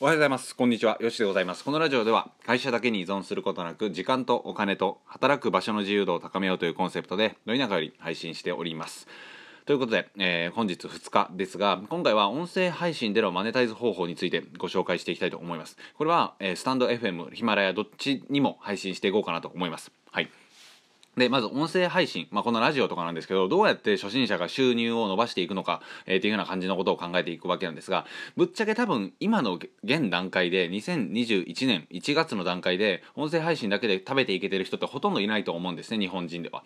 おはようございます。こんにちは。よしでございます。このラジオでは会社だけに依存することなく時間とお金と働く場所の自由度を高めようというコンセプトでど田舎より配信しております。ということで、えー本日2日ですが今回は音声配信でのマネタイズ方法についてご紹介していきたいと思います。これは、えースタンド FM、ヒマラヤどっちにも配信していこうかなと思います。はい。で、まず音声配信、まあ、このラジオとかなんですけど、どうやって初心者が収入を伸ばしていくのか、えーっていうような感じのことを考えていくわけなんですが、ぶっちゃけ多分今の現段階で、2021年1月の段階で、音声配信だけで食べていけてる人ってほとんどいないと思うんですね、日本人では。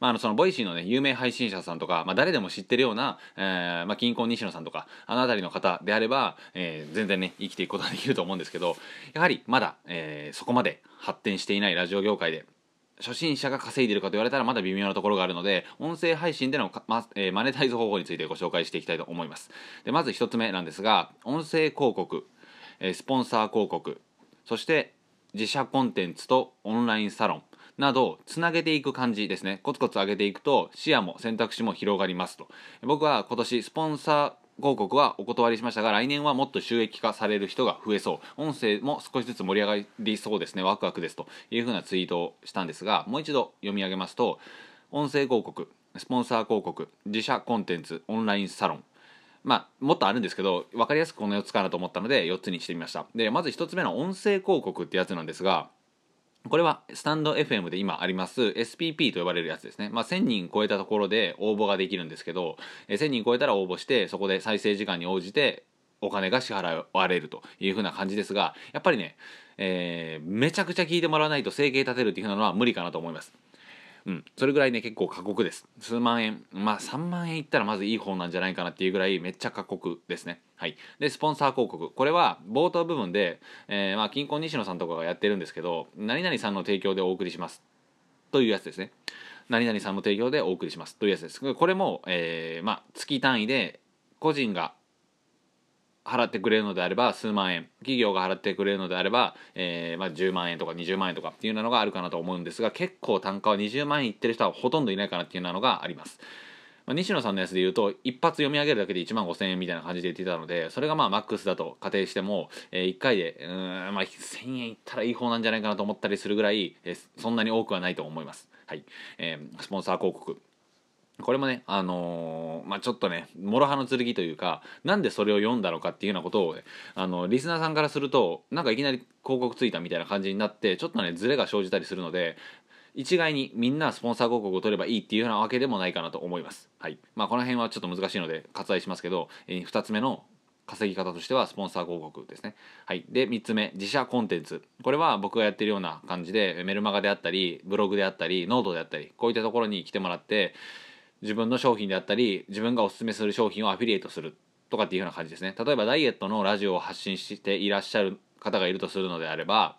まあ、あの、その、 Voicy のね、有名配信者さんとか、まあ、誰でも知ってるような、えーまあ、キンコン西野さんとか、あの辺りの方であれば、えー全然ね、生きていくことができると思うんですけど、やはりまだ、えーそこまで発展していないラジオ業界で、初心者が稼いでるかと言われたらまだ微妙なところがあるので音声配信でのかまえーマネタイズ方法についてご紹介していきたいと思います。でまず1つ目なんですが音声広告、えースポンサー広告そして自社コンテンツとオンラインサロンなどつなげていく感じですね。コツコツ上げていくと視野も選択肢も広がりますと。僕は今年スポンサー広告はお断りしましたが来年はもっと収益化される人が増えそう。音声も少しずつ盛り上がりそうですね。ワクワクですというふうなツイートをしたんですがもう一度読み上げますと音声広告スポンサー広告自社コンテンツオンラインサロン。まあ、もっとあるんですけど分かりやすくこの4つかなと思ったので4つにしてみました。でまず1つ目の音声広告ってやつなんですがこれはスタンド FM で今あります SPP と呼ばれるやつですね。まあ、1000人超えたところで応募ができるんですけど、え1000人超えたら応募して、そこで再生時間に応じてお金が支払われるというふうな感じですが、やっぱりね、えーめちゃくちゃ聞いてもらわないと生計立てるっていう風なのは無理かなと思います。うん、それぐらいね結構過酷です。数万円。まあ3万円いったらまずいい方なんじゃないかなっていうぐらいめっちゃ過酷ですね。はい。でスポンサー広告。これは冒頭部分で、えーまあ金婚西野さんとかがやってるんですけど何々さんの提供でお送りします。というやつですね。何々さんの提供でお送りします。というやつです。これも、えーまあ、月単位で個人が払ってくれるのであれば数万円企業が払ってくれるのであれば、えーまあ、10万円とか20万円とかっていうのがあるかなと思うんですが結構単価は20万円いってる人はほとんどいないかなっていうのがあります。まあ、西野さんのやつで言うと一発読み上げるだけで1万5000円みたいな感じで言ってたのでそれがまあマックスだと仮定しても、え1回でうん、まあ、1000円いったらいい方なんじゃないかなと思ったりするぐらい、えーそんなに多くはないと思います。はいえースポンサー広告これもね、あのーまあ、ちょっとね、諸刃の剣というか、なんでそれを読んだのかっていうようなことをね、あの、リスナーさんからすると、なんかいきなり広告ついたみたいな感じになって、ちょっとね、ズレが生じたりするので、一概にみんなスポンサー広告を取ればいいっていうようなわけでもないかなと思います。はい。まあ、この辺はちょっと難しいので割愛しますけど、えー、2つ目の稼ぎ方としてはスポンサー広告ですね。はい。で、3つ目、自社コンテンツ。これは僕がやってるような感じで、メルマガであったり、ブログであったり、ノートであったり、こういったところに来てもらって、自分の商品であったり自分がおすすめする商品をアフィリエイトするとかっていうような感じですね。例えばダイエットのラジオを発信していらっしゃる方がいるとするのであれば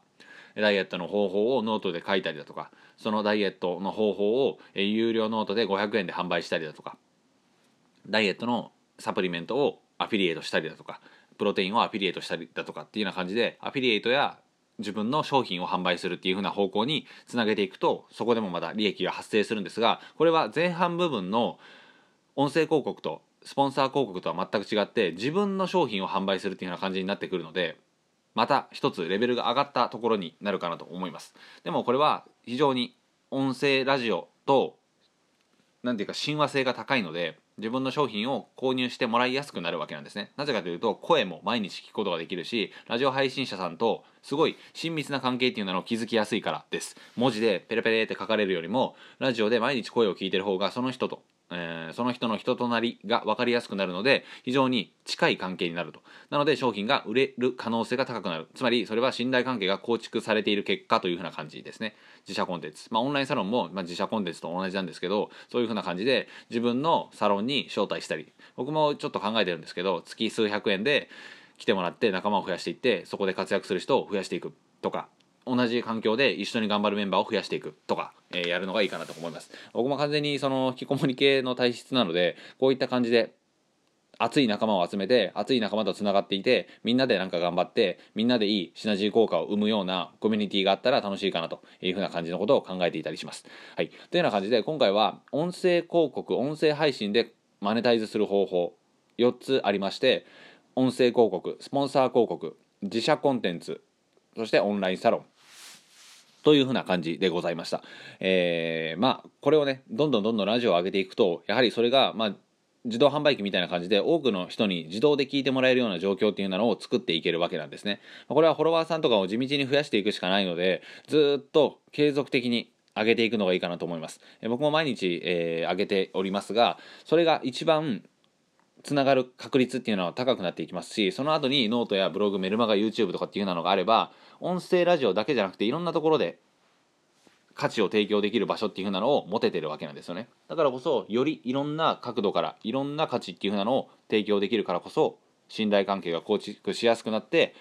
ダイエットの方法をノートで書いたりだとかそのダイエットの方法をえ有料ノートで500円で販売したりだとかダイエットのサプリメントをアフィリエイトしたりだとかプロテインをアフィリエイトしたりだとかっていうような感じでアフィリエイトや自分の商品を販売するっていう風な方向につなげていくとそこでもまた利益が発生するんですがこれは前半部分の音声広告とスポンサー広告とは全く違って自分の商品を販売するっていうような感じになってくるのでまた一つレベルが上がったところになるかなと思います。でもこれは非常に音声ラジオとなんていうか親和性が高いので自分の商品を購入してもらいやすくなるわけなんですね。なぜかというと声も毎日聞くことができるしラジオ配信者さんとすごい親密な関係っていうのを築きやすいからです。文字でペレペレって書かれるよりもラジオで毎日声を聞いてる方がその人とえーその人の人となりが分かりやすくなるので非常に近い関係になると。なので商品が売れる可能性が高くなる。つまりそれは信頼関係が構築されている結果というふうな感じですね。自社コンテンツ。まあオンラインサロンも、まあ、自社コンテンツと同じなんですけどそういうふうな感じで自分のサロンに招待したり。僕もちょっと考えてるんですけど月数百円で来てもらって仲間を増やしていってそこで活躍する人を増やしていくとか同じ環境で一緒に頑張るメンバーを増やしていくとか、えーやるのがいいかなと思います。僕も完全にその引きこもり系の体質なのでこういった感じで熱い仲間を集めて熱い仲間とつながっていてみんなでなんか頑張ってみんなでいいシナジー効果を生むようなコミュニティがあったら楽しいかなというふうな感じのことを考えていたりします。はい、というような感じで今回は音声広告音声配信でマネタイズする方法4つありまして音声広告スポンサー広告自社コンテンツそしてオンラインサロン。というふうな感じでございました。えー、まあこれをねどんどんどんどんラジオを上げていくとやはりそれがまあ自動販売機みたいな感じで多くの人に自動で聞いてもらえるような状況っていうのを作っていけるわけなんですね。これはフォロワーさんとかを地道に増やしていくしかないのでずっと継続的に上げていくのがいいかなと思います。僕も毎日、えー、上げておりますがそれが一番つながる確率っていうのは高くなっていきますしその後にノートやブログメルマガ YouTube とかっていうようなのがあれば音声ラジオだけじゃなくていろんなところで価値を提供できる場所っていう風なのを持ててるわけなんですよねだからこそよりいろんな角度からいろんな価値っていう風なのを提供できるからこそ信頼関係が構築しやすくなって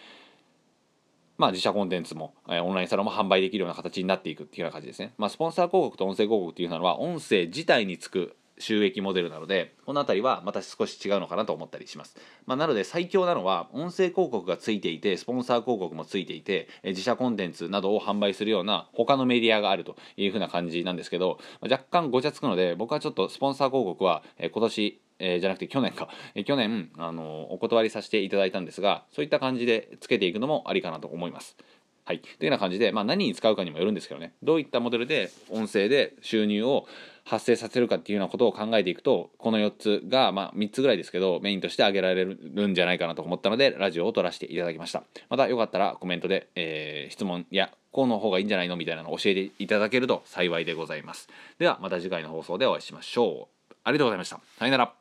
まあ、自社コンテンツも、えオンラインサロンも販売できるような形になっていくっていうような感じですね。まあ、スポンサー広告と音声広告っていうのは音声自体につく収益モデルなのでこの辺りはまた少し違うのかなと思ったりします、まあ、なので最強なのは音声広告がついていてスポンサー広告もついていて自社コンテンツなどを販売するような他のメディアがあるというふうな感じなんですけど若干ごちゃつくので僕はちょっとスポンサー広告は今年えー、じゃなくて去年か、えー、去年あのお断りさせていただいたんですがそういった感じでつけていくのもありかなと思います。はい、というような感じで、まあ、何に使うかにもよるんですけどね。どういったモデルで音声で収入を発生させるかっていうようなことを考えていくとこの4つが、まあ、3つぐらいですけどメインとして挙げられるんじゃないかなと思ったのでラジオを撮らせていただきました。またよかったらコメントで、えー、質問やこうの方がいいんじゃないのみたいなのを教えていただけると幸いでございます。ではまた次回の放送でお会いしましょう。ありがとうございました。さよなら。